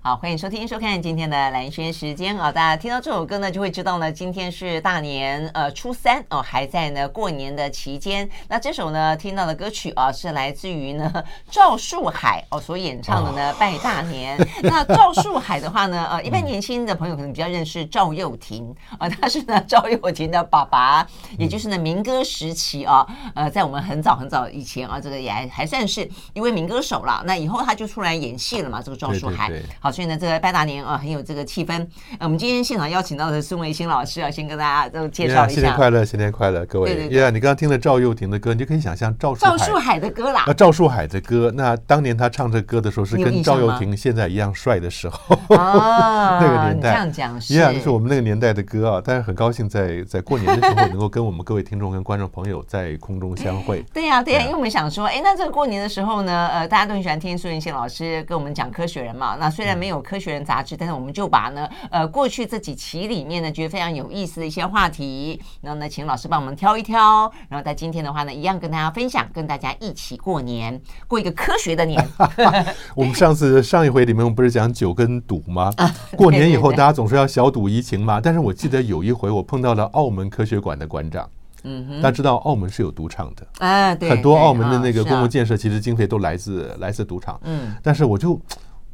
好，欢迎收听收看今天的蓝轩时间啊！大家听到这首歌呢，就会知道呢，今天是大年呃初三哦，还在呢过年的期间。那这首呢听到的歌曲啊，是来自于呢赵树海哦所演唱的呢《拜大年》。那赵树海的话呢，呃，一般年轻的朋友可能比较认识赵又廷啊，他是呢赵又廷的爸爸，也就是呢民歌时期啊，呃，在我们很早很早以前啊，这个也还还算是一位民歌手了。那以后他就出来演戏了嘛，这个赵树海。好。所以呢，这个拜大年啊，很有这个气氛。呃，我们今天现场邀请到的孙维新老师啊，先跟大家都介绍一下。新年快乐，新年快乐，各位。对对。你刚刚听了赵又廷的歌，你就可以想象赵树赵树海的歌啦。啊，赵树海的歌，那当年他唱这歌的时候，是跟赵又廷现在一样帅的时候。哦，那个年代。这样讲是。一样，就是我们那个年代的歌啊。但是很高兴在在过年的时候，能够跟我们各位听众跟观众朋友在空中相会。对呀，对呀，因为我们想说，哎，那这个过年的时候呢，呃，大家都很喜欢听孙维新老师跟我们讲科学人嘛。那虽然没有科学人杂志。但是我们就把呢，呃，过去这几期里面呢，觉得非常有意思的一些话题，然后呢，请老师帮我们挑一挑，然后在今天的话呢，一样跟大家分享，跟大家一起过年，过一个科学的年。我们上次上一回里面，我们不是讲酒跟赌吗？过年以后，大家总是要小赌怡情嘛。但是我记得有一回，我碰到了澳门科学馆的馆长，嗯哼，大家知道澳门是有赌场的，啊，对，很多澳门的那个公共建设其实经费都来自来自赌场，嗯，但是我就。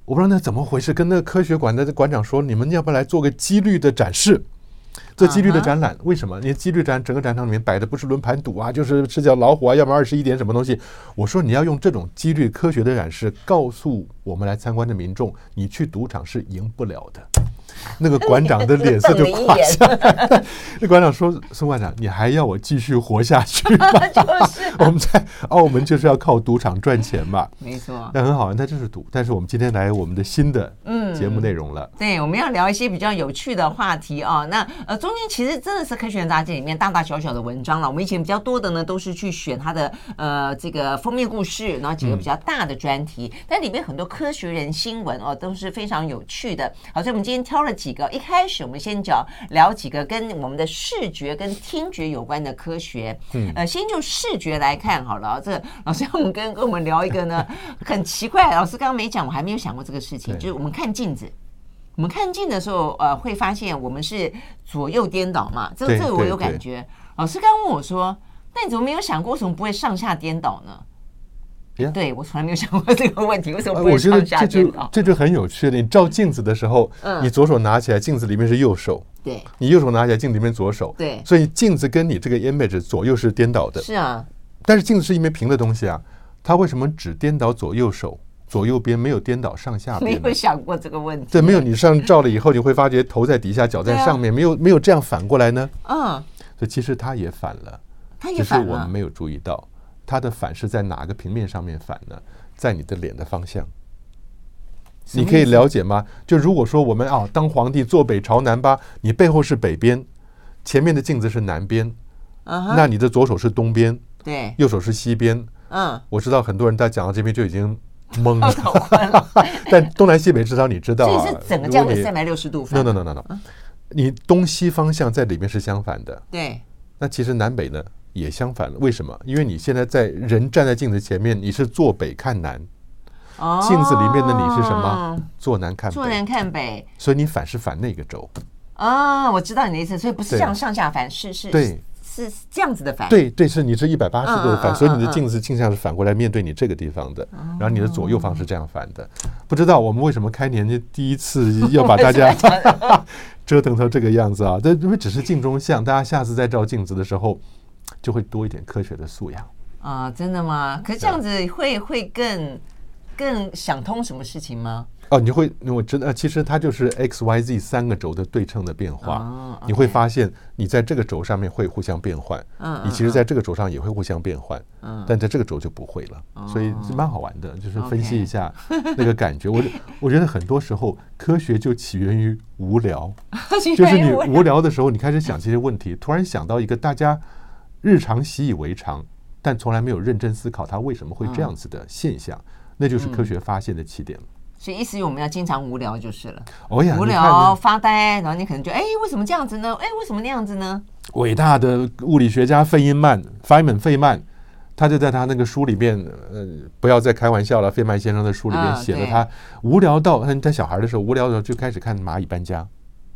我不知道那怎么回事，跟那个科学馆的馆长说，你们要不要来做个几率的展示，做几率的展览？为什么？因为几率展整个展场里面摆的不是轮盘赌啊，就是赤脚老虎啊，要么二十一点什么东西。我说你要用这种几率科学的展示，告诉我们来参观的民众，你去赌场是赢不了的。那个馆长的脸色就垮下来。那馆长说：“孙馆长，你还要我继续活下去 我们在澳门就是要靠赌场赚钱嘛。没错，那很好，那就是赌。但是我们今天来我们的新的嗯节目内容了。对，我们要聊一些比较有趣的话题啊。那呃，中间其实真的是科学人杂志里面大大小小的文章了。我们以前比较多的呢，都是去选它的呃这个封面故事，然后几个比较大的专题。但里面很多科学人新闻哦，都是非常有趣的。好，所以我们今天挑了。几个，一开始我们先讲聊几个跟我们的视觉跟听觉有关的科学。嗯，呃，先就视觉来看好了。这个老师，我们跟跟我们聊一个呢，很奇怪。老师刚刚没讲，我还没有想过这个事情。就是我们看镜子，我们看镜的时候，呃，会发现我们是左右颠倒嘛。这个这个我有感觉。老师刚问我说：“那你怎么没有想过，为什么不会上下颠倒呢？”对，我从来没有想过这个问题，为什么不会上下颠倒？我觉得这就这就很有趣的。你照镜子的时候，嗯、你左手拿起来，镜子里面是右手；对，你右手拿起来，镜子里面左手。对，所以镜子跟你这个 image 左右是颠倒的。是啊，但是镜子是一面平的东西啊，它为什么只颠倒左右手、左右边，没有颠倒上下边？没有想过这个问题。对，没有。你上照了以后，你会发觉头在底下，脚在上面，啊、没有没有这样反过来呢？嗯，所以其实它也反了，它也反了，只是我们没有注意到它的反是在哪个平面上面反呢？在你的脸的方向，你可以了解吗？就如果说我们啊，当皇帝坐北朝南吧，你背后是北边，前面的镜子是南边，那你的左手是东边，对，右手是西边。嗯，我知道很多人在讲到这边就已经懵了，但东南西北至少你知道啊，这是整个这样的三百六十度。No no no no no，你东西方向在里面是相反的。对，那其实南北呢？也相反了，为什么？因为你现在在人站在镜子前面，你是坐北看南，哦、镜子里面的你是什么？坐南看北。坐南看北，所以你反是反那个轴。啊、哦，我知道你的意思，所以不是这样上下反，是是对，是这样子的反。对对，是你是一百八十度的反，所以你的镜子镜像是反过来面对你这个地方的，嗯、然后你的左右方是这样反的。嗯、不知道我们为什么开年就第一次要把大家 折腾成这个样子啊？这因为只是镜中像，大家下次再照镜子的时候。就会多一点科学的素养啊！真的吗？可是这样子会会更更想通什么事情吗？哦，你会，我真的，其实它就是 x、y、z 三个轴的对称的变化。哦 okay、你会发现，你在这个轴上面会互相变换。嗯，你其实在这个轴上也会互相变换。嗯，但在这个轴就不会了。嗯、所以是蛮好玩的，就是分析一下那个感觉。我我觉得很多时候科学就起源于无聊，就是你无聊的时候，你开始想这些问题，突然想到一个大家日常习以为常，但从来没有认真思考它为什么会这样子的现象，嗯、那就是科学发现的起点。所以意思是我们要经常无聊就是了。哦呀，无聊发呆，然后你可能就哎，为什么这样子呢？哎，为什么那样子呢？伟大的物理学家费因曼 （Feynman） 费曼，他就在他那个书里面，呃，不要再开玩笑了。费曼先生的书里面写了，他无聊到他他小孩的时候无聊的时候就开始看蚂蚁搬家。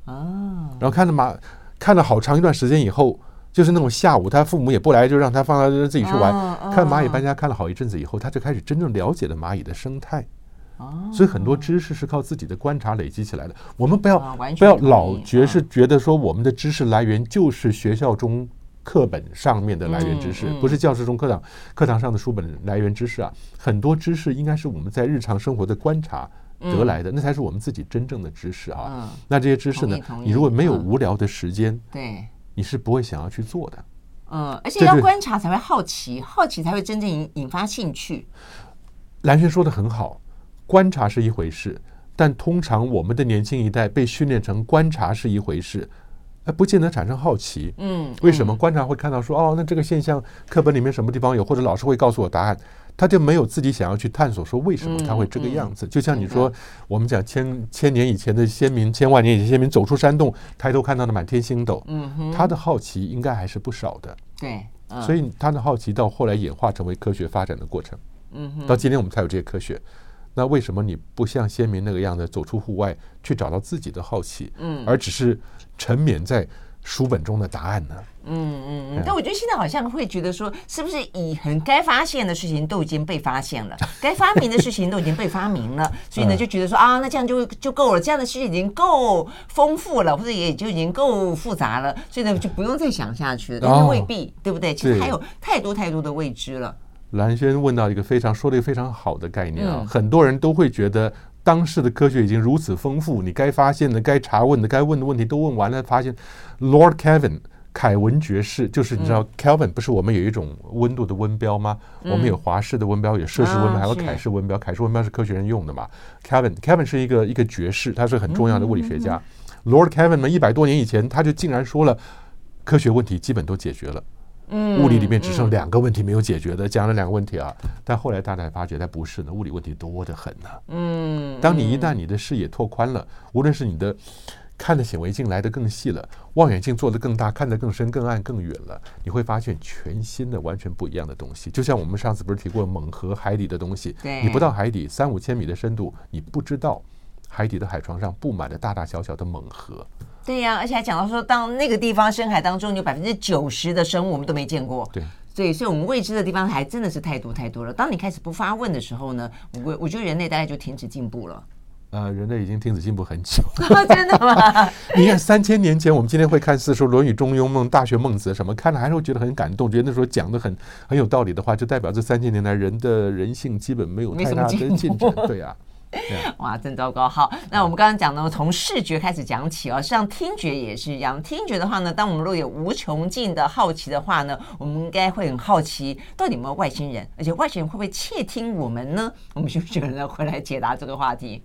啊。然后看了蚂看了好长一段时间以后，就是那种下午他父母也不来，就让他放到自己去玩。看蚂蚁搬家看了好一阵子以后，他就开始真正了解了蚂蚁的生态。所以很多知识是靠自己的观察累积起来的。我们不要不要老觉是觉得说我们的知识来源就是学校中课本上面的来源知识，不是教室中课堂课堂上的书本来源知识啊。很多知识应该是我们在日常生活的观察得来的，那才是我们自己真正的知识啊。那这些知识呢，你如果没有无聊的时间，对，你是不会想要去做的。嗯，而且要观察才会好奇，好奇才会真正引引发兴趣。蓝轩说的很好。观察是一回事，但通常我们的年轻一代被训练成观察是一回事，而不见得产生好奇。嗯，为什么观察会看到说哦，那这个现象课本里面什么地方有，或者老师会告诉我答案，他就没有自己想要去探索说为什么他会这个样子。就像你说，我们讲千千年以前的先民，千万年以前先民走出山洞，抬头看到的满天星斗，嗯，他的好奇应该还是不少的。对，所以他的好奇到后来演化成为科学发展的过程。嗯，到今天我们才有这些科学。那为什么你不像先民那个样子走出户外去找到自己的好奇，嗯，而只是沉湎在书本中的答案呢？嗯嗯嗯。但我觉得现在好像会觉得说，是不是以很该发现的事情都已经被发现了，该发明的事情都已经被发明了，所以呢就觉得说啊，那这样就就够了，这样的事情已经够丰富了，或者也就已经够复杂了，所以呢就不用再想下去了。但是未必，对不对？其实还有太多太多的未知了。蓝轩问到一个非常说了一个非常好的概念啊，很多人都会觉得当时的科学已经如此丰富，你该发现的、该查问的、该问的问题都问完了，发现 Lord Kelvin 凯文爵士，就是你知道 Kelvin 不是我们有一种温度的温标吗？我们有华氏的温标，有摄氏温标，还有凯氏温标。凯氏温标是科学人用的嘛？Kelvin Kelvin 是一个一个爵士，他是很重要的物理学家。Lord Kelvin 呢，一百多年以前他就竟然说了，科学问题基本都解决了。嗯，物理里面只剩两个问题没有解决的，讲了两个问题啊，但后来大家发觉，它不是呢，物理问题多得很呢。嗯，当你一旦你的视野拓宽了，无论是你的看的显微镜来得更细了，望远镜做得更大，看得更深、更暗、更远了，你会发现全新的、完全不一样的东西。就像我们上次不是提过猛河海底的东西，你不到海底三五千米的深度，你不知道海底的海床上布满了大大小小的猛河。对呀、啊，而且还讲到说，当那个地方深海当中有百分之九十的生物我们都没见过。对，对，所以我们未知的地方还真的是太多太多了。当你开始不发问的时候呢，我我觉得人类大概就停止进步了。呃，人类已经停止进步很久。真的吗？你看三千年前，我们今天会看四书、《论语》《中庸》《孟》《大学》《孟子》什么，看了还是会觉得很感动，觉得那时候讲的很很有道理的话，就代表这三千年来人的人性基本没有太大的进展。对呀、啊。哇，真糟糕！好，那我们刚刚讲呢，从视觉开始讲起哦，实际上听觉也是一样。听觉的话呢，当我们若有无穷尽的好奇的话呢，我们应该会很好奇，到底有没有外星人，而且外星人会不会窃听我们呢？我们休息了回来解答这个话题。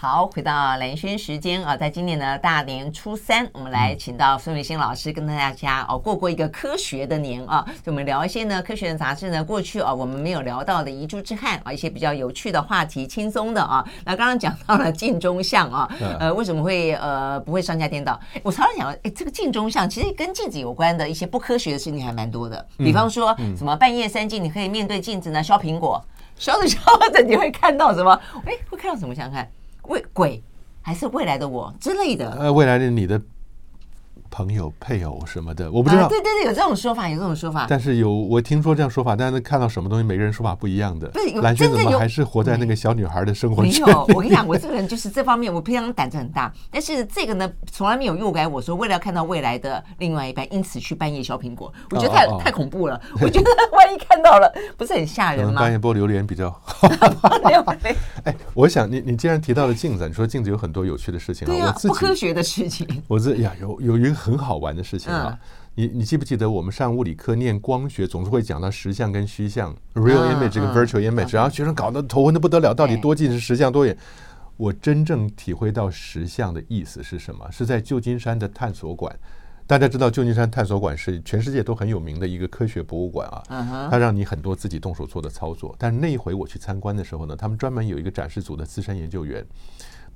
好，回到蓝轩时间啊，在今年的大年初三，我们来请到孙维新老师跟大家哦过过一个科学的年啊，就我们聊一些呢科学的杂志呢过去啊我们没有聊到的遗珠之憾啊，一些比较有趣的话题，轻松的啊。那刚刚讲到了镜中像啊，呃为什么会呃不会上下颠倒？我常常想，哎，这个镜中像其实跟镜子有关的一些不科学的事情还蛮多的，比方说什么半夜三更你可以面对镜子呢削苹果，削着削着你会看到什么？哎，会看到什么？想想看。未鬼还是未来的我之类的？呃，未来的你的朋友、配偶什么的，我不知道。对对对，有这种说法，有这种说法。但是有我听说这样说法，但是看到什么东西，每个人说法不一样的。对，蓝轩怎么还是活在那个小女孩的生活里？没有，我跟你讲，我这个人就是这方面，我平常胆子很大，但是这个呢，从来没有诱拐我说为了要看到未来的另外一半，因此去半夜削苹果。我觉得太太恐怖了，我觉得万一看到了，不是很吓人吗？半夜剥榴莲比较好。哎，我想你你既然提到了镜子，你说镜子有很多有趣的事情啊，我自己不科学的事情。我这呀，有有一个很好玩的事情啊。你你记不记得我们上物理课念光学，总是会讲到实像跟虚像，real image 跟 virtual image，然后学生搞得头昏的不得了，到底多近是实像多远？我真正体会到实像的意思是什么？是在旧金山的探索馆。大家知道旧金山探索馆是全世界都很有名的一个科学博物馆啊，它让你很多自己动手做的操作。但是那一回我去参观的时候呢，他们专门有一个展示组的资深研究员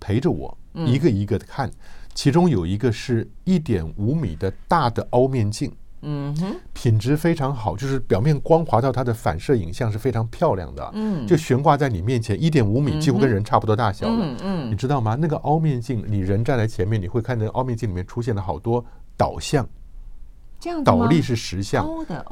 陪着我一个一个的看。其中有一个是一点五米的大的凹面镜，嗯哼，品质非常好，就是表面光滑到它的反射影像是非常漂亮的，嗯，就悬挂在你面前，一点五米，几乎跟人差不多大小了，嗯嗯，你知道吗？那个凹面镜，你人站在前面，你会看到凹面镜里面出现了好多导像，这样倒立是实像，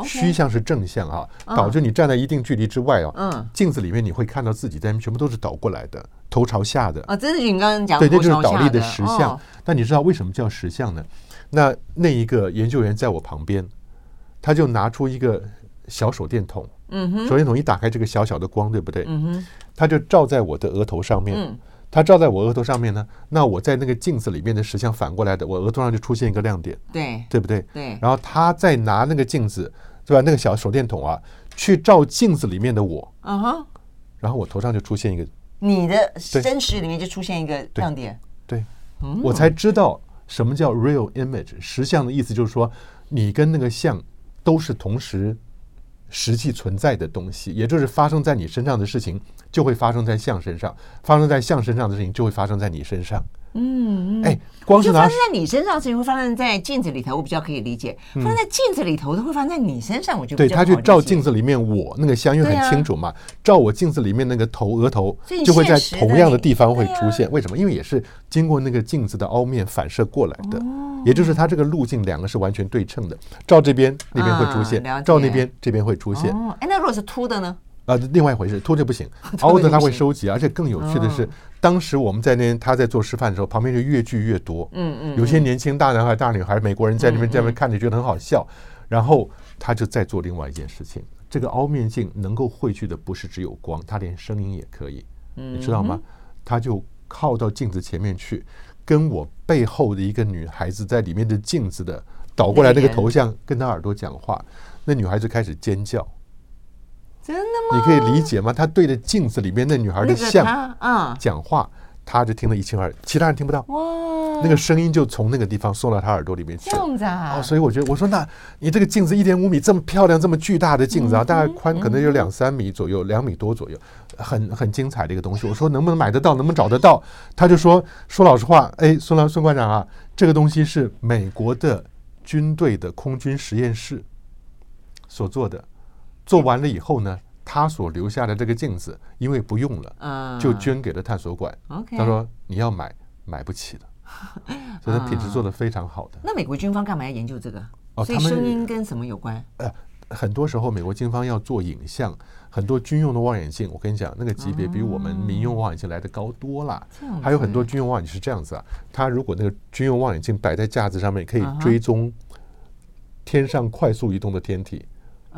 虚像是正像啊，导致你站在一定距离之外啊，嗯，镜子里面你会看到自己在全部都是倒过来的。头朝下的啊，这是你刚刚讲的，对，那就是倒立的实像。那你知道为什么叫实像呢？那那一个研究员在我旁边，他就拿出一个小手电筒，嗯哼，手电筒一打开，这个小小的光，对不对？嗯哼，他就照在我的额头上面。嗯，他照在我额头上面呢，那我在那个镜子里面的石像反过来的，我额头上就出现一个亮点，对，对不对？对。然后他再拿那个镜子，对吧？那个小手电筒啊，去照镜子里面的我，嗯哼，然后我头上就出现一个。你的真实里面就出现一个亮点，对，我才知道什么叫 real image。实像的意思就是说，你跟那个像都是同时实际存在的东西，也就是发生在你身上的事情就会发生在象身上，发生在象身上的事情就会发生在你身上。嗯，哎，光是发生在你身上的事情会发生在镜子里头，我比较可以理解。发生在镜子里头的会发生在你身上，我就对他去照镜子里面我那个像，因为很清楚嘛，照我镜子里面那个头额头就会在同样的地方会出现。为什么？因为也是经过那个镜子的凹面反射过来的，也就是它这个路径两个是完全对称的。照这边那边会出现，照那边这边会出现。哎，那如果是凸的呢？啊，另外一回事，凸就不行，凹的它会收集，而且更有趣的是，当时我们在那边他在做示范的时候，旁边就越聚越多，嗯嗯，有些年轻大男孩、大女孩，美国人在那边在那边看着觉得很好笑，然后他就在做另外一件事情，这个凹面镜能够汇聚的不是只有光，它连声音也可以，你知道吗？他就靠到镜子前面去，跟我背后的一个女孩子在里面的镜子的倒过来那个头像跟他耳朵讲话，那女孩子开始尖叫。真的吗？你可以理解吗？他对着镜子里面那女孩的像啊讲话，他就听得一清二楚，其他人听不到。哇，那个声音就从那个地方送到他耳朵里面去。这样子啊？哦，所以我觉得，我说那你这个镜子一点五米这么漂亮，这么巨大的镜子啊，大概宽可能有两三米左右，两米多左右，很很精彩的一个东西。我说能不能买得到？能不能找得到？他就说说老实话，哎，孙老孙馆长啊，这个东西是美国的军队的空军实验室所做的。做完了以后呢，他所留下的这个镜子，因为不用了，就捐给了探索馆。他说你要买，买不起的，所以他品质做得非常好的。那美国军方干嘛要研究这个？哦，所以声音跟什么有关？呃，很多时候美国军方要做影像，很多军用的望远镜，我跟你讲，那个级别比我们民用望远镜来的高多了。还有很多军用望远镜是这样子啊，它如果那个军用望远镜摆在架子上面，可以追踪天上快速移动的天体。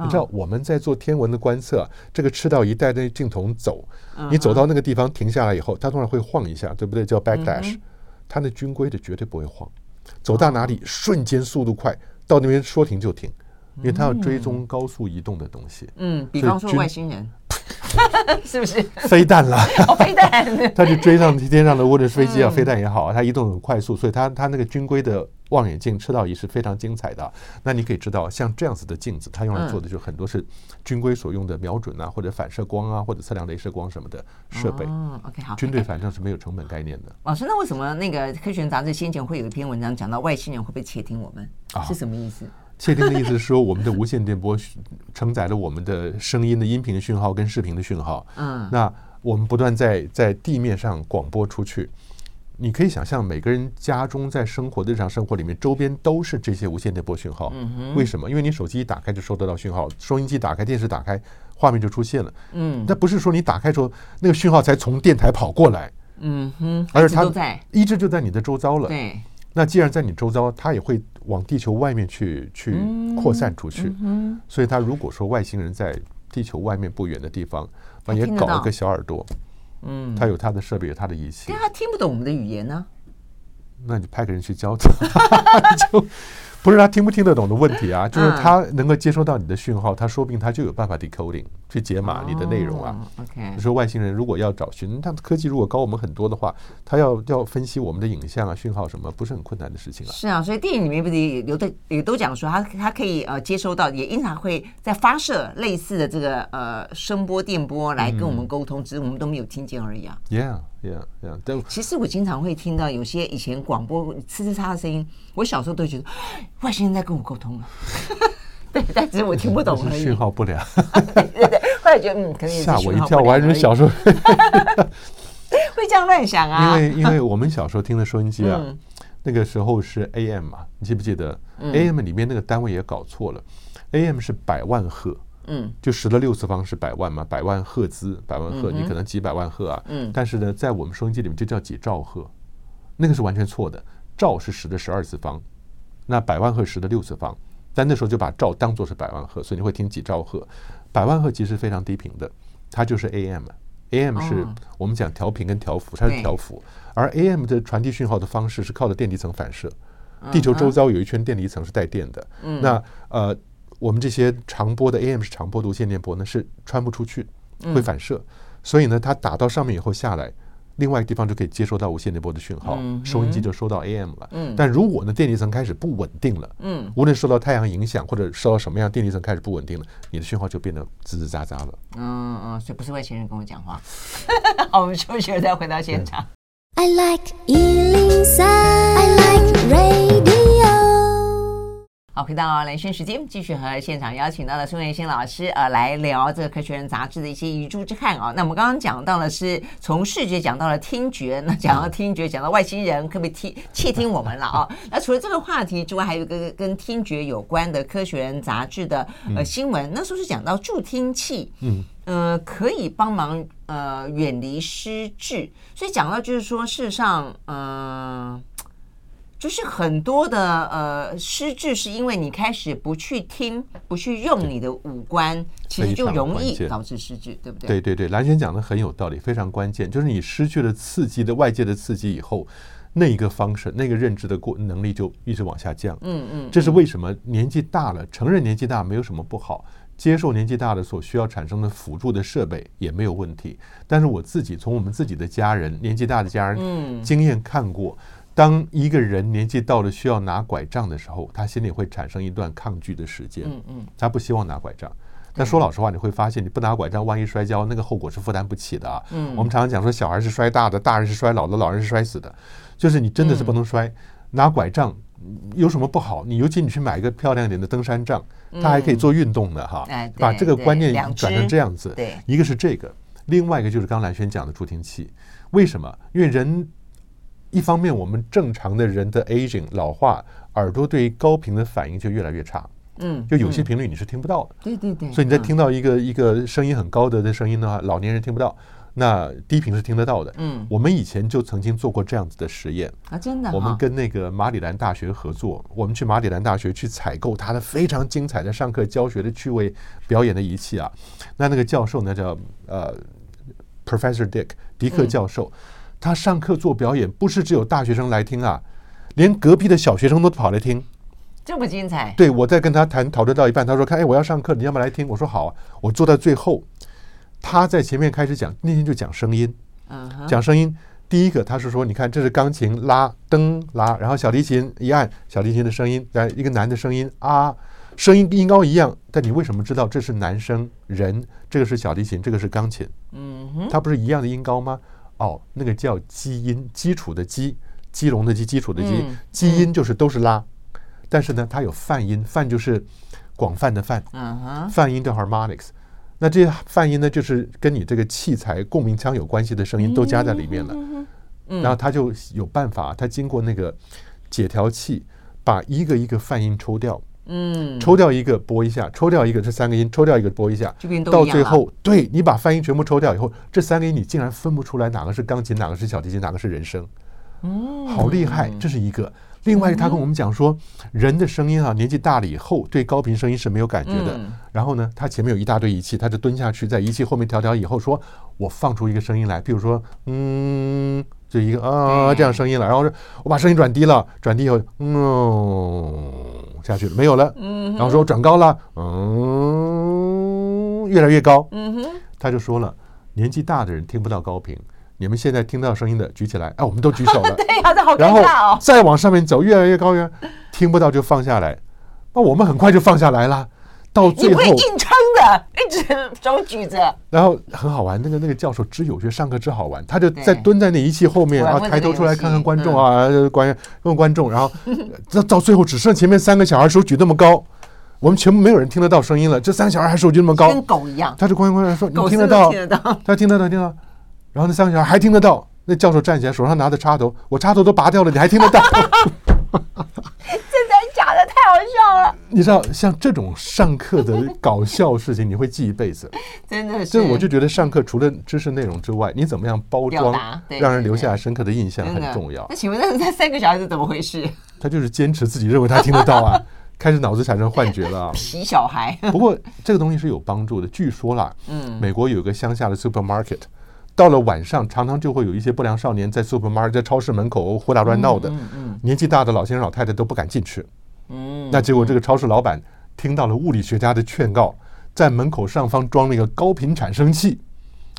你知道我们在做天文的观测，这个赤道一带的镜头走，你走到那个地方停下来以后，它突然会晃一下，对不对？叫 backdash，它那军规的绝对不会晃，走到哪里瞬间速度快，到那边说停就停，因为它要追踪高速移动的东西。嗯，比方说外星人。是不是飞弹了？飞弹，他就追上天上的无人飞机啊，飞弹也好，它移动很快速，所以它它那个军规的望远镜赤道仪是非常精彩的。那你可以知道，像这样子的镜子，它用来做的就很多是军规所用的瞄准啊，或者反射光啊，或者测量镭射光什么的设备。嗯，OK，好。军队反正是没有成本概念的。老师，那为什么那个科学杂志先前会有一篇文章讲到外星人会不会窃听我们？是什么意思？窃听的意思是说，我们的无线电波承载了我们的声音的音频的讯号跟视频的讯号。嗯，那我们不断在在地面上广播出去。你可以想象，每个人家中在生活的日常生活里面，周边都是这些无线电波讯号。嗯哼。为什么？因为你手机一打开就收得到讯号，收音机打开，电视打开，画面就出现了。嗯。那不是说你打开之后，那个讯号才从电台跑过来。嗯哼。而是它一直就在你的周遭了。对。那既然在你周遭，它也会往地球外面去去扩散出去。嗯。所以，它如果说外星人在地球外面不远的地方，那也搞一个小耳朵。嗯，它有它的设备，有它的仪器。但它听不懂我们的语言呢？那你派个人去教他，就。不是他听不听得懂的问题啊，就是他能够接收到你的讯号，他说不定他就有办法 decoding 去解码你的内容啊。OK，说外星人如果要找寻，他科技如果高我们很多的话，他要要分析我们的影像啊、讯号什么，不是很困难的事情啊。是啊，所以电影里面不是也有的也都讲说，他他可以呃接收到，也经常会在发射类似的这个呃声波、电波来跟我们沟通，只是我们都没有听见而已啊。Yeah。Yeah, yeah, 其实我经常会听到有些以前广播呲呲嚓的声音，我小时候都觉得外星人在跟我沟通了，对，但只是我听不懂 而已。讯号不良，对对对，后来觉得嗯，可能吓我一跳，我还是小时候会这样乱想啊。因为因为我们小时候听的收音机啊，嗯、那个时候是 AM 嘛，你记不记得、嗯、AM 里面那个单位也搞错了，AM 是百万赫。嗯，就十的六次方是百万嘛，百万赫兹，百万赫，你可能几百万赫啊。嗯，但是呢，在我们收音机里面就叫几兆赫，那个是完全错的。兆是十的十二次方，那百万赫十的六次方，但那时候就把兆当作是百万赫，所以你会听几兆赫。百万赫其实非常低频的，它就是 AM，AM 是我们讲调频跟调幅，它是调幅，而 AM 的传递讯号的方式是靠着电离层反射，地球周遭有一圈电离层是带电的。嗯，那呃。我们这些长波的 AM 是长波的无线电波呢，是穿不出去，会反射，所以呢，它打到上面以后下来，另外一个地方就可以接收到无线电波的讯号，收音机就收到 AM 了。但如果呢，电离层开始不稳定了，嗯无论受到太阳影响或者受到什么样，电离层开始不稳定了，你的讯号就变得吱吱喳喳了。嗯嗯，所以不是外星人跟我讲话。好，我们休息了再回到现场。I like 好，回到蓝轩时间，继续和现场邀请到的孙元新老师呃来聊这个《科学人》杂志的一些遗珠之憾啊、哦。那我们刚刚讲到了是从视觉讲到了听觉，那讲到听觉，讲到外星人可不可以听窃听我们了啊、哦？那除了这个话题之外，还有一个跟听觉有关的《科学人》杂志的呃新闻，那时候是讲到助听器，嗯呃可以帮忙呃远离失智，所以讲到就是说事实上嗯。呃就是很多的呃失智，是因为你开始不去听，不去用你的五官，其实就容易导致失智，对不对？对对对，蓝轩讲的很有道理，非常关键。就是你失去了刺激的外界的刺激以后，那一个方式，那个认知的过能力就一直往下降。嗯嗯，这是为什么？年纪大了，承认年纪大没有什么不好，接受年纪大了所需要产生的辅助的设备也没有问题。但是我自己从我们自己的家人，年纪大的家人经验看过。当一个人年纪到了需要拿拐杖的时候，他心里会产生一段抗拒的时间。嗯嗯，他不希望拿拐杖。但说老实话，你会发现，你不拿拐杖，万一摔跤，那个后果是负担不起的啊。嗯，我们常常讲说，小孩是摔大的，大人是摔老的，老人是摔死的。就是你真的是不能摔。拿拐杖有什么不好？你尤其你去买一个漂亮一点的登山杖，它还可以做运动的哈。把这个观念转成这样子。对，一个是这个，另外一个就是刚兰轩讲的助听器。为什么？因为人。一方面，我们正常的人的 aging 老化，耳朵对于高频的反应就越来越差。嗯，就有些频率你是听不到的。对对对。所以你在听到一个一个声音很高的的声音的话，老年人听不到，那低频是听得到的。嗯，我们以前就曾经做过这样子的实验啊，真的。我们跟那个马里兰大学合作，我们去马里兰大学去采购他的非常精彩的上课教学的趣味表演的仪器啊。那那个教授呢叫呃 Professor Dick 迪克教授。他上课做表演，不是只有大学生来听啊，连隔壁的小学生都跑来听，这么精彩。对，我在跟他谈讨论到一半，他说：“看，哎，我要上课，你要不要来听？”我说：“好啊。”我坐在最后，他在前面开始讲，那天就讲声音，讲声音。第一个，他是说：“你看，这是钢琴拉噔拉，然后小提琴一按，小提琴的声音，来一个男的声音啊，声音音高一样，但你为什么知道这是男生人？这个是小提琴，这个是钢琴，嗯哼，它不是一样的音高吗？”哦，那个叫基音，基础的基，基隆的基，基础的基，嗯、基音就是都是拉，嗯、但是呢，它有泛音，泛就是广泛的泛，嗯，泛音叫 harmonics，那这些泛音呢，就是跟你这个器材共鸣腔有关系的声音都加在里面了。嗯然后他就有办法，他经过那个解调器，把一个一个泛音抽掉。嗯，抽掉一个拨一下，抽掉一个这三个音，抽掉一个拨一下，到最后，对你把泛音全部抽掉以后，这三个音你竟然分不出来哪个是钢琴，哪个是小提琴，哪个是人声。嗯，好厉害，这是一个。另外，他跟我们讲说，人的声音啊，年纪大了以后，对高频声音是没有感觉的。然后呢，他前面有一大堆仪器，他就蹲下去，在仪器后面调调以后，说我放出一个声音来，比如说，嗯。就一个啊这样声音了，然后说我把声音转低了，转低以后，嗯，下去了，没有了。然后说我转高了，嗯，越来越高。嗯哼他就说了，年纪大的人听不到高频，你们现在听到声音的举起来，哎，我们都举手了。对呀，这好尴尬哦。再往上面走，越来越高，越听不到就放下来，那我们很快就放下来了。到最后，你会硬撑的，一直手举着。然后很好玩，那个那个教授之有趣，上课之好玩，他就在蹲在那仪器后面，然后抬头出来看看观众啊，观问观众，然后到到最后只剩前面三个小孩手举那么高，我们全部没有人听得到声音了。这三个小孩还手举那么高，跟狗一样。他就观观观说：“你听得到？他听得到，听得到。”然后那三个小孩还听得到。那教授站起来，手上拿着插头，我插头都拔掉了，你还听得到？笑了！你知道，像这种上课的搞笑事情，你会记一辈子。真的是，这我就觉得上课除了知识内容之外，你怎么样包装，让人留下深刻的印象很重要。那请问，那那三个小孩子怎么回事？他就是坚持自己认为他听得到啊，开始脑子产生幻觉了。皮小孩。不过这个东西是有帮助的，据说啦，嗯，美国有个乡下的 supermarket。到了晚上，常常就会有一些不良少年在 supermarket 在超市门口胡打乱闹的，年纪大的老先生老太太都不敢进去。嗯，那结果这个超市老板听到了物理学家的劝告，在门口上方装了一个高频产生器。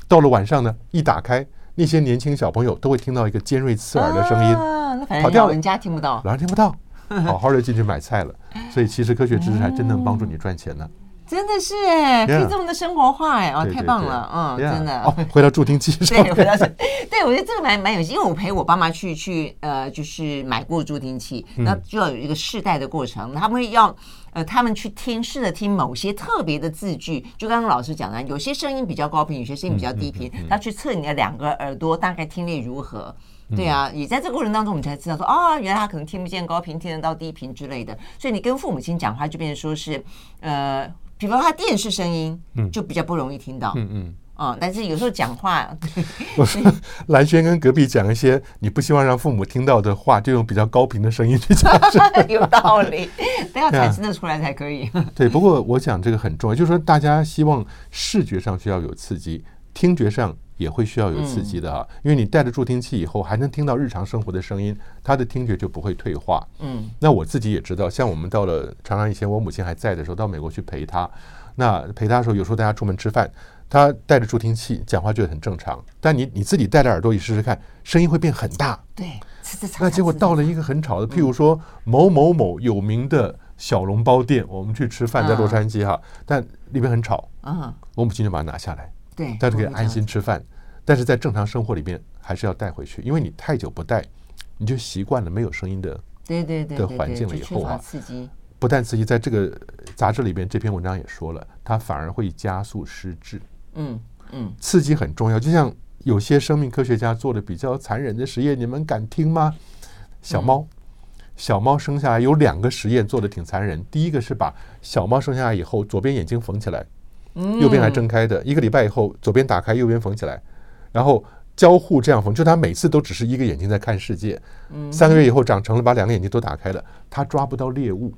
到了晚上呢，一打开，那些年轻小朋友都会听到一个尖锐刺耳的声音。啊，那反正老人家听不到，老人听不到，好好的进去买菜了。所以其实科学知识还真能帮助你赚钱呢。真的是哎，可以这么的生活化哎，哦，太棒了，嗯，真的。哦，回到助听器上。对，回到这，对，我觉得这个蛮蛮有趣，因为我陪我爸妈去去呃，就是买过助听器，那就要有一个试戴的过程，他们会要呃，他们去听试着听某些特别的字句，就刚刚老师讲的，有些声音比较高频，有些声音比较低频，他去测你的两个耳朵大概听力如何。对啊，也在这个过程当中，我们才知道说，哦，原来他可能听不见高频，听得到低频之类的。所以你跟父母亲讲话，就变成说是呃。比方说他电视声音，嗯就比较不容易听到。嗯嗯，啊，但是有时候讲话，我说蓝轩跟隔壁讲一些你不希望让父母听到的话，就用比较高频的声音去讲，有道理，都要产生的出来才可以。对，不过我讲这个很重要，就是说大家希望视觉上需要有刺激，听觉上。也会需要有刺激的啊，因为你戴着助听器以后，还能听到日常生活的声音，他的听觉就不会退化。嗯，那我自己也知道，像我们到了常常以前我母亲还在的时候，到美国去陪她，那陪她的时候，有时候大家出门吃饭，她戴着助听器讲话就很正常。但你你自己戴着耳朵，你试试看，声音会变很大。对，那结果到了一个很吵的，譬如说某某某有名的小笼包店，我们去吃饭在洛杉矶哈，但里面很吵。嗯，我母亲就把它拿下来。对，但是可以安心吃饭，但是在正常生活里面还是要带回去，因为你太久不带，你就习惯了没有声音的对对对的环境了以后啊，刺激不但刺激，在这个杂志里边这篇文章也说了，它反而会加速失智。嗯嗯，刺激很重要，就像有些生命科学家做的比较残忍的实验，你们敢听吗？小猫，小猫生下来有两个实验做的挺残忍，第一个是把小猫生下来以后左边眼睛缝起来。右边还睁开的，一个礼拜以后，左边打开，右边缝起来，然后交互这样缝，就他每次都只是一个眼睛在看世界。三个月以后长成了，把两个眼睛都打开了，他抓不到猎物，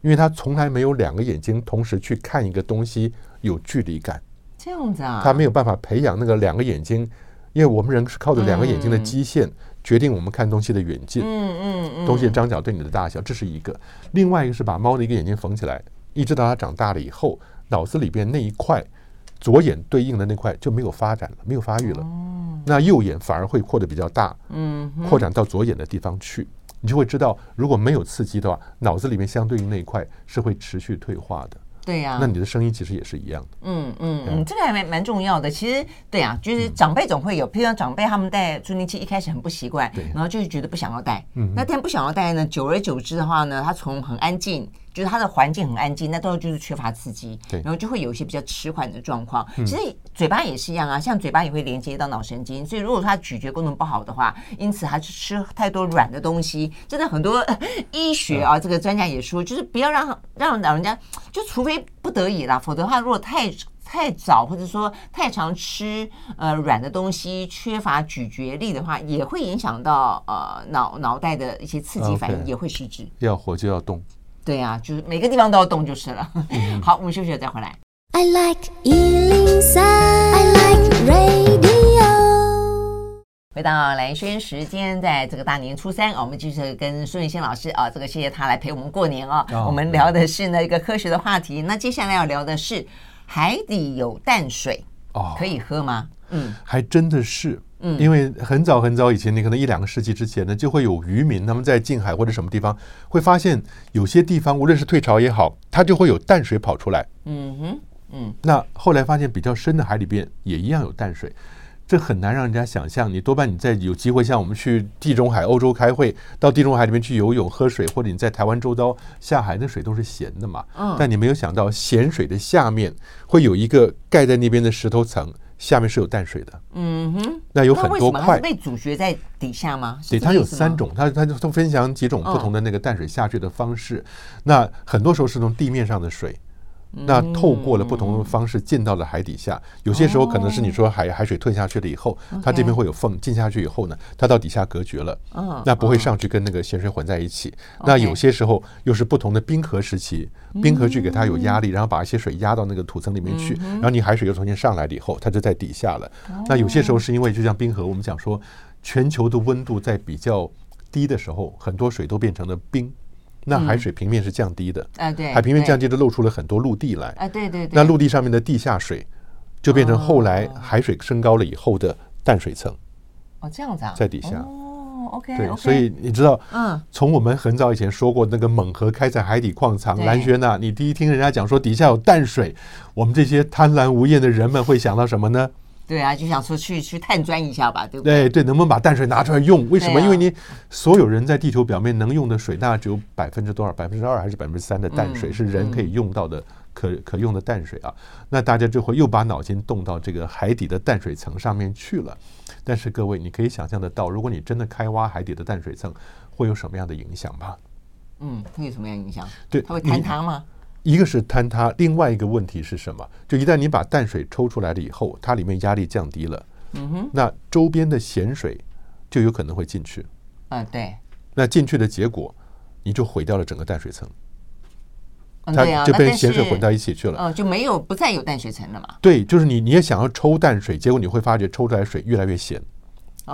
因为他从来没有两个眼睛同时去看一个东西有距离感。这样子啊？他没有办法培养那个两个眼睛，因为我们人是靠着两个眼睛的基线决定我们看东西的远近。嗯嗯嗯。东西的张角对你的大小，这是一个。另外一个是把猫的一个眼睛缝起来，一直到它长大了以后。脑子里边那一块左眼对应的那块就没有发展了，没有发育了。那右眼反而会扩得比较大，嗯，扩展到左眼的地方去。你就会知道，如果没有刺激的话，脑子里面相对应那一块是会持续退化的。对呀，那你的声音其实也是一样的。嗯嗯嗯，这个还蛮蛮重要的。其实对呀，就是长辈总会有，譬如说长辈他们戴助听器一开始很不习惯，然后就是觉得不想要戴。嗯，那但不想要戴呢，久而久之的话呢，他从很安静。就是他的环境很安静，那到时候就是缺乏刺激，然后就会有一些比较迟缓的状况。其实嘴巴也是一样啊，像嘴巴也会连接到脑神经，所以如果说他咀嚼功能不好的话，因此他吃太多软的东西，真的很多 医学啊，这个专家也说，就是不要让让老人家，就除非不得已啦，否则的话，如果太太早或者说太常吃呃软的东西，缺乏咀嚼力的话，也会影响到呃脑脑袋的一些刺激反应，也会失智。要活就要动。对呀、啊，就是每个地方都要动就是了。嗯、好，我们休息了再回来。I like 103, I like radio。回到蓝轩时间，在这个大年初三，我们继续跟孙宇新老师啊，这个谢谢他来陪我们过年啊。哦、我们聊的是呢一个科学的话题，那接下来要聊的是。海底有淡水哦，可以喝吗？嗯，还真的是，嗯，因为很早很早以前，你可能一两个世纪之前呢，就会有渔民他们在近海或者什么地方，会发现有些地方，无论是退潮也好，它就会有淡水跑出来。嗯哼，嗯，那后来发现比较深的海里边也一样有淡水。这很难让人家想象，你多半你在有机会像我们去地中海、欧洲开会，到地中海里面去游泳、喝水，或者你在台湾周遭下海，那水都是咸的嘛。嗯。但你没有想到，咸水的下面会有一个盖在那边的石头层，下面是有淡水的。嗯哼。那有很多块被阻绝在底下吗？对，它有三种，它它就分享几种不同的那个淡水下去的方式。那很多时候是从地面上的水。那透过了不同的方式进到了海底下，有些时候可能是你说海海水退下去了以后，它这边会有缝，进下去以后呢，它到底下隔绝了，那不会上去跟那个咸水混在一起。那有些时候又是不同的冰河时期，冰河去给它有压力，然后把一些水压到那个土层里面去，然后你海水又重新上来了以后，它就在底下了。那有些时候是因为就像冰河，我们讲说全球的温度在比较低的时候，很多水都变成了冰。那海水平面是降低的，啊对，海平面降低的露出了很多陆地来，啊对对对，那陆地上面的地下水就变成后来海水升高了以后的淡水层，哦这样子啊，在底下，哦 OK，对，所以你知道，嗯，从我们很早以前说过那个苐河开采海底矿藏，蓝轩呐，你第一听人家讲说底下有淡水，我们这些贪婪无厌的人们会想到什么呢？对啊，就想说去去探钻一下吧，对不对？对对，能不能把淡水拿出来用？为什么？因为你所有人在地球表面能用的水，大概只有百分之多少？百分之二还是百分之三的淡水是人可以用到的可可用的淡水啊？那大家就会又把脑筋动到这个海底的淡水层上面去了。但是各位，你可以想象得到，如果你真的开挖海底的淡水层，会有什么样的影响吧？嗯，会有什么样的影响？对，它会坍塌吗？一个是坍塌，另外一个问题是什么？就一旦你把淡水抽出来了以后，它里面压力降低了，嗯哼，那周边的咸水就有可能会进去。嗯，对。那进去的结果，你就毁掉了整个淡水层。它就被咸水混到一起去了。嗯，就没有不再有淡水层了嘛？对，就是你你也想要抽淡水，结果你会发觉抽出来水越来越咸。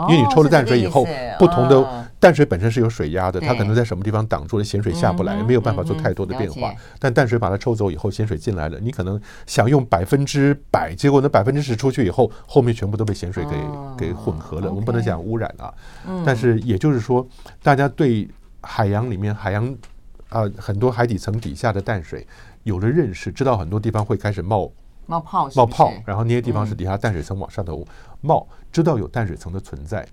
因为你抽了淡水以后，不同的淡水本身是有水压的，它可能在什么地方挡住了，咸水下不来，没有办法做太多的变化。但淡水把它抽走以后，咸水进来了，你可能想用百分之百，结果那百分之十出去以后，后面全部都被咸水给给混合了。我们不能讲污染啊，但是也就是说，大家对海洋里面海洋啊很多海底层底下的淡水有了认识，知道很多地方会开始冒。冒泡是是，冒泡，然后那些地方是底下淡水层往上头冒，嗯、知道有淡水层的存在，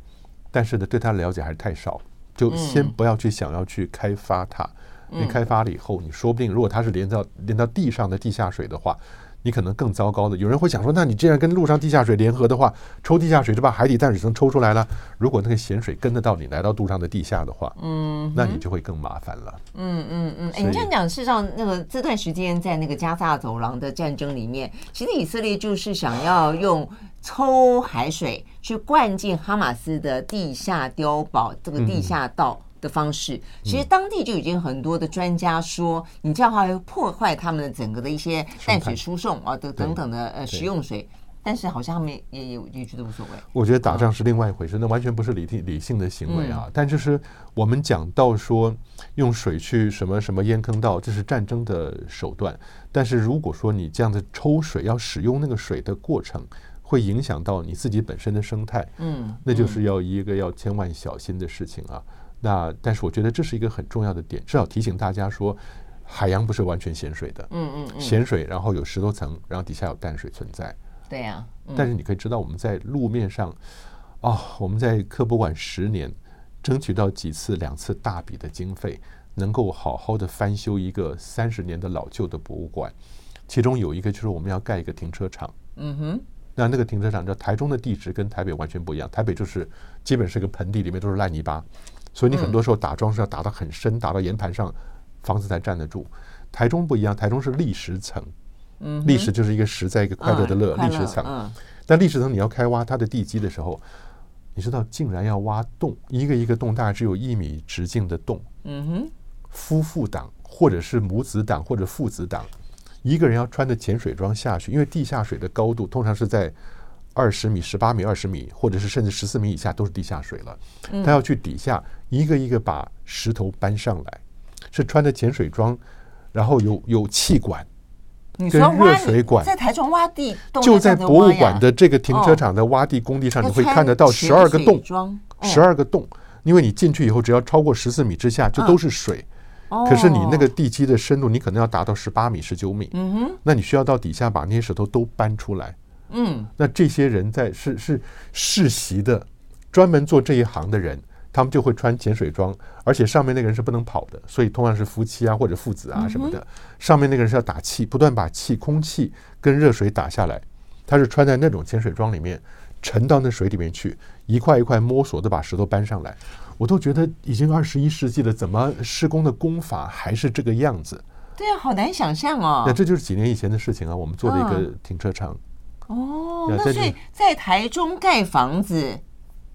但是呢，对它的了解还是太少，就先不要去想要去开发它。你、嗯、开发了以后，你说不定如果它是连到连到地上的地下水的话。你可能更糟糕的，有人会想说，那你既然跟陆上地下水联合的话，抽地下水就把海底淡水层抽出来了。如果那个咸水跟得到你来到陆上的地下的话，嗯，那你就会更麻烦了。嗯嗯嗯，哎、嗯，你这样讲，事实上，那个这段时间在那个加萨走廊的战争里面，其实以色列就是想要用抽海水去灌进哈马斯的地下碉堡，这个地下道。嗯的方式，其实当地就已经很多的专家说，你这样的话会破坏他们的整个的一些淡水输送啊等等等的呃食用水，但是好像他们也也也觉得无所谓。我觉得打仗是另外一回事，那完全不是理性理性的行为啊。但就是我们讲到说用水去什么什么淹坑道，这是战争的手段。但是如果说你这样子抽水要使用那个水的过程，会影响到你自己本身的生态，嗯，那就是要一个要千万小心的事情啊。那但是我觉得这是一个很重要的点，至少提醒大家说，海洋不是完全咸水的，嗯嗯嗯，咸水，然后有十多层，然后底下有淡水存在，对呀。但是你可以知道，我们在路面上，哦，我们在科博馆十年，争取到几次两次大笔的经费，能够好好的翻修一个三十年的老旧的博物馆，其中有一个就是我们要盖一个停车场。嗯哼，那那个停车场在台中的地质跟台北完全不一样，台北就是基本是个盆地，里面都是烂泥巴，所以你很多时候打桩是要打得很深，打到岩盘上，房子才站得住。台中不一样，台中是砾石层，嗯，砾石就是一个石在一个快乐的乐，砾石层。但砾石层你要开挖它的地基的时候，你知道竟然要挖洞，一个一个洞大概只有一米直径的洞。嗯哼，夫妇档或者是母子档或者父子档。一个人要穿着潜水装下去，因为地下水的高度通常是在二十米、十八米、二十米，或者是甚至十四米以下都是地下水了。他要去底下一个一个把石头搬上来，是穿着潜水装，然后有有气管跟热水管，在台中挖地，就在博物馆的这个停车场的挖地工地上，你会看得到十二个洞，十二个洞，因为你进去以后，只要超过十四米之下，就都是水。可是你那个地基的深度，你可能要达到十八米、十九米。嗯哼，那你需要到底下把那些石头都搬出来。嗯，那这些人在是是世袭的，专门做这一行的人，他们就会穿潜水装，而且上面那个人是不能跑的，所以通常是夫妻啊或者父子啊什么的。上面那个人是要打气，不断把气、空气跟热水打下来。他是穿在那种潜水装里面，沉到那水里面去，一块一块摸索的把石头搬上来。我都觉得已经二十一世纪了，怎么施工的工法还是这个样子？对啊，好难想象哦。那这就是几年以前的事情啊。我们做了一个停车场。哦，那所以在台中盖房子。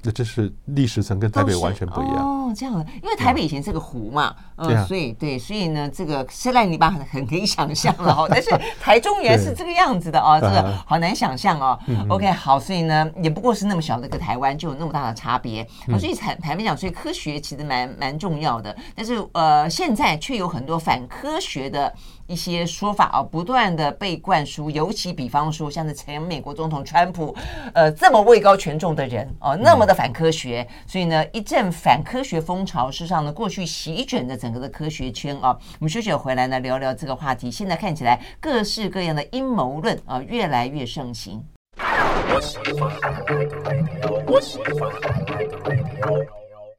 那这是历史层跟台北完全不一样哦，这样的，因为台北以前是个湖嘛，嗯，所以对，所以呢，这个是烂泥巴很很可以想象了哦。但是台中原来是这个样子的哦，这个好难想象哦。OK，好，所以呢，也不过是那么小的一个台湾，就有那么大的差别。所以坦坦白讲，所以科学其实蛮蛮重要的，但是呃，现在却有很多反科学的。一些说法啊，不断的被灌输，尤其比方说，像是前美国总统川普，呃，这么位高权重的人哦，那么的反科学，所以呢，一阵反科学风潮，事实上呢，过去席卷着整个的科学圈啊。我们休息回来呢，聊聊这个话题。现在看起来，各式各样的阴谋论啊，越来越盛行。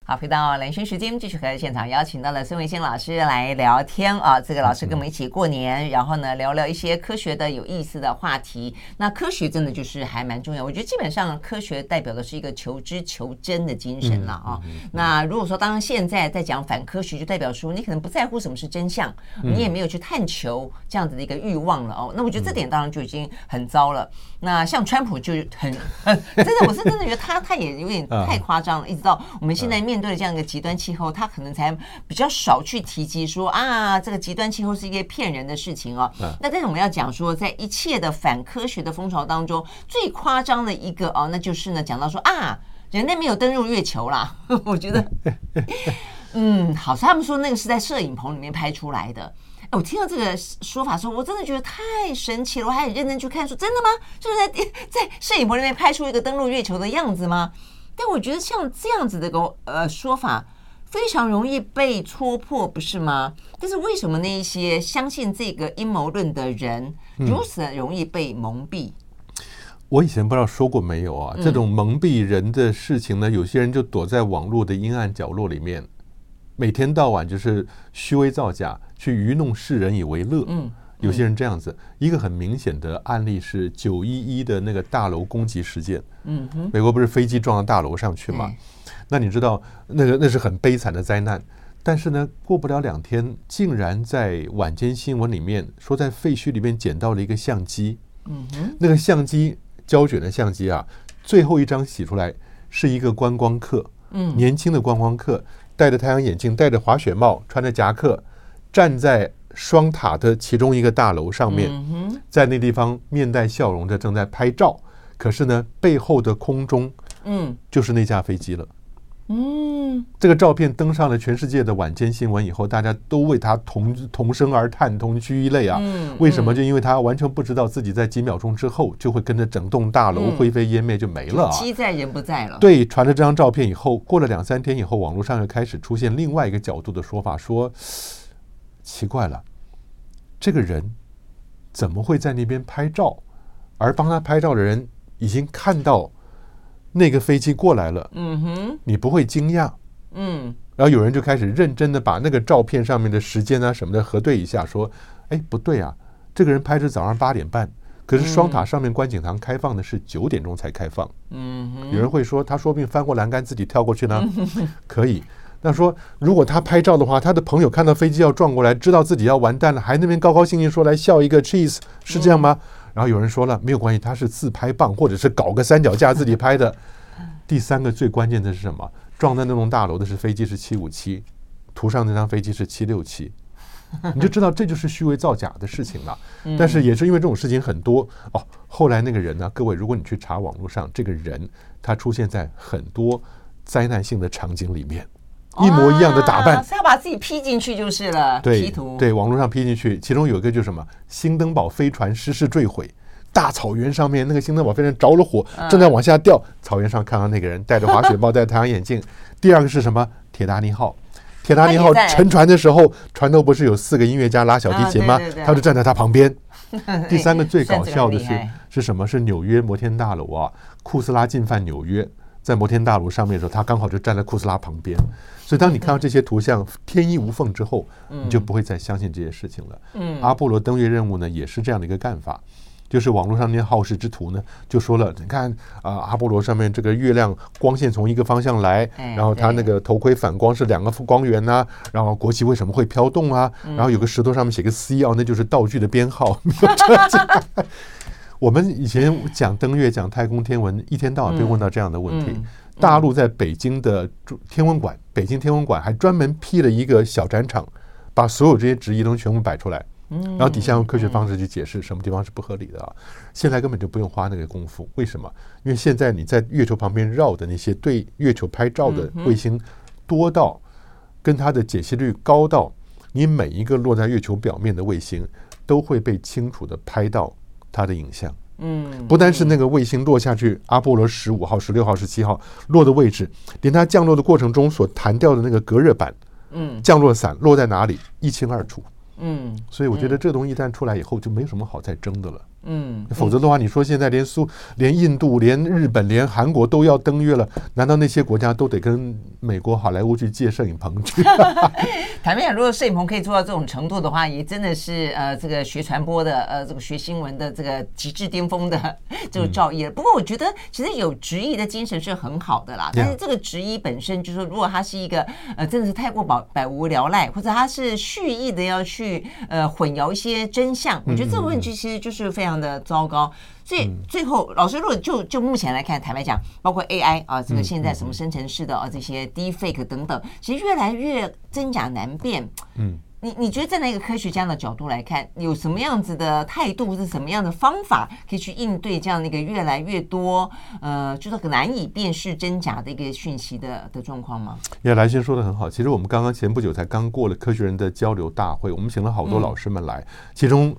好，回到蓝轩时间，继续和现场邀请到了孙维新老师来聊天啊。这个老师跟我们一起过年，然后呢，聊聊一些科学的有意思的话题。那科学真的就是还蛮重要，我觉得基本上科学代表的是一个求知求真的精神了啊。那如果说当现在在讲反科学，就代表说你可能不在乎什么是真相，你也没有去探求这样子的一个欲望了哦。那我觉得这点当然就已经很糟了。那像川普就很很 真的，我是真的觉得他他也有点太夸张了，一直到我们现在面。面对这样一个极端气候，他可能才比较少去提及说啊，这个极端气候是一个骗人的事情哦。那但是我们要讲说，在一切的反科学的风潮当中，最夸张的一个哦，那就是呢，讲到说啊，人类没有登陆月球啦。我觉得，嗯，好，他们说那个是在摄影棚里面拍出来的。哎我听到这个说法说，我真的觉得太神奇了。我还很认真去看，说真的吗？就是在在摄影棚里面拍出一个登陆月球的样子吗？但我觉得像这样子的个呃说法非常容易被戳破，不是吗？但是为什么那一些相信这个阴谋论的人如此容易被蒙蔽？嗯，我以前不知道说过没有啊？这种蒙蔽人的事情呢，有些人就躲在网络的阴暗角落里面，每天到晚就是虚伪造假，去愚弄世人以为乐。嗯。有些人这样子，一个很明显的案例是九一一的那个大楼攻击事件。嗯哼，美国不是飞机撞到大楼上去吗？那你知道那个那是很悲惨的灾难。但是呢，过不了两天，竟然在晚间新闻里面说，在废墟里面捡到了一个相机。嗯哼，那个相机胶卷的相机啊，最后一张洗出来是一个观光客。嗯，年轻的观光客，戴着太阳眼镜，戴着滑雪帽，穿着夹克，站在。双塔的其中一个大楼上面，在那地方面带笑容的正在拍照，可是呢，背后的空中，嗯，就是那架飞机了。嗯，这个照片登上了全世界的晚间新闻以后，大家都为他同同声而叹，同居一泪啊。为什么？就因为他完全不知道自己在几秒钟之后就会跟着整栋大楼灰飞烟灭，就没了啊。机在人不在了。对，传了这张照片以后，过了两三天以后，网络上又开始出现另外一个角度的说法，说。奇怪了，这个人怎么会在那边拍照？而帮他拍照的人已经看到那个飞机过来了。嗯哼，你不会惊讶？嗯，然后有人就开始认真的把那个照片上面的时间啊什么的核对一下，说，哎，不对啊，这个人拍是早上八点半，可是双塔上面观景堂开放的是九点钟才开放。嗯哼，有人会说，他说不定翻过栏杆自己跳过去呢，可以。那说，如果他拍照的话，他的朋友看到飞机要撞过来，知道自己要完蛋了，还那边高高兴兴说来笑一个 cheese，是这样吗？然后有人说了，没有关系，他是自拍棒，或者是搞个三脚架自己拍的。第三个最关键的是什么？撞在那栋大楼的是飞机是七五七，图上那张飞机是七六七，你就知道这就是虚伪造假的事情了。但是也是因为这种事情很多哦，后来那个人呢，各位，如果你去查网络上，这个人他出现在很多灾难性的场景里面。一模一样的打扮，是要把自己 P 进去就是了。对，P 图对，网络上 P 进去，其中有一个就是什么？新登堡飞船失事坠毁，大草原上面那个新登堡飞船着了火，正在往下掉。草原上看到那个人戴着滑雪帽，戴太阳眼镜。第二个是什么？铁达尼号，铁达尼号沉船的时候，船头不是有四个音乐家拉小提琴吗？他就站在他旁边。第三个最搞笑的是是什么？是纽约摩天大楼啊，库斯拉进犯纽约。在摩天大楼上面的时候，他刚好就站在库斯拉旁边，所以当你看到这些图像天衣无缝之后，你就不会再相信这些事情了。嗯，阿波罗登月任务呢，也是这样的一个干法，就是网络上那些好事之徒呢，就说了，你看啊，阿波罗上面这个月亮光线从一个方向来，然后他那个头盔反光是两个光源呐、啊，然后国旗为什么会飘动啊？然后有个石头上面写个 C 哦，那就是道具的编号。我们以前讲登月、讲太空天文，一天到晚被问到这样的问题。大陆在北京的天文馆，北京天文馆还专门辟了一个小展场，把所有这些质疑都全部摆出来，然后底下用科学方式去解释什么地方是不合理的啊。现在根本就不用花那个功夫，为什么？因为现在你在月球旁边绕的那些对月球拍照的卫星多到，跟它的解析率高到，你每一个落在月球表面的卫星都会被清楚地拍到。它的影像，嗯，不单是那个卫星落下去，阿波罗十五号、十六号、十七号落的位置，连它降落的过程中所弹掉的那个隔热板，嗯，降落伞落在哪里，一清二楚，嗯，所以我觉得这东西一旦出来以后，就没什么好再争的了。嗯，否则的话，你说现在连苏、连印度、连日本、连韩国都要登月了，难道那些国家都得跟美国好莱坞去借摄影棚去？坦白讲，如果摄影棚可以做到这种程度的话，也真的是呃，这个学传播的呃，这个学新闻的这个极致巅峰的 这个造诣了。不过我觉得，其实有质疑的精神是很好的啦。但是这个质疑本身，就是说，如果他是一个呃，真的是太过百百无聊赖，或者他是蓄意的要去呃混淆一些真相，我觉得这个问题其实就是非常。的糟糕，所以最后老师，如果就就目前来看，坦白讲，包括 AI 啊，这个现在什么生成式的啊，这些 Deepfake 等等，其实越来越真假难辨。嗯，你你觉得站在一个科学家的角度来看，有什么样子的态度，是什么样的方法，可以去应对这样的一个越来越多呃，就是很难以辨识真假的一个讯息的的状况吗？叶来先说的很好，其实我们刚刚前不久才刚过了科学人的交流大会，我们请了好多老师们来，其中。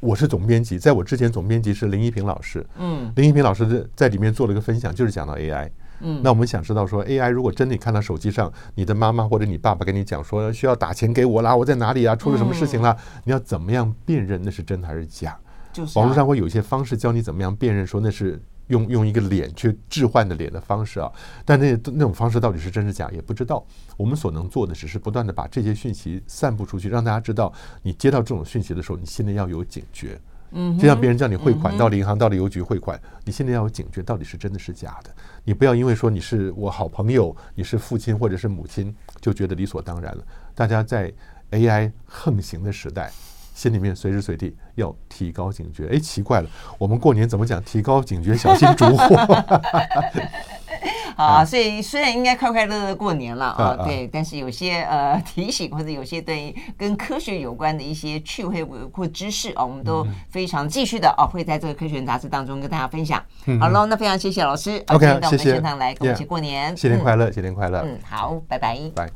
我是总编辑，在我之前，总编辑是林一平老师。嗯，林一平老师在里面做了一个分享，就是讲到 AI。嗯，那我们想知道说，AI 如果真的你看到手机上，你的妈妈或者你爸爸跟你讲说需要打钱给我啦，我在哪里啊，出了什么事情啦，你要怎么样辨认那是真还是假？就是网络上会有一些方式教你怎么样辨认，说那是。用用一个脸去置换的脸的方式啊，但那那种方式到底是真是假也不知道。我们所能做的只是不断的把这些讯息散布出去，让大家知道，你接到这种讯息的时候，你心里要有警觉。嗯，就像别人叫你汇款到银行、到了邮局汇款，你心里要有警觉，到底是真的是假的。你不要因为说你是我好朋友，你是父亲或者是母亲，就觉得理所当然了。大家在 AI 横行的时代。心里面随时随地要提高警觉。哎，奇怪了，我们过年怎么讲？提高警觉，小心烛火。好，所以虽然应该快快乐乐过年了啊，对，但是有些呃 提醒或者有些对跟科学有关的一些趣味或知识啊，我们都非常继续的啊，会在这个科学杂志当中跟大家分享。好喽，那非常谢谢老师，OK，到我们现场来跟我们一起过年，新年快乐，新年快乐。嗯，好，拜拜，拜。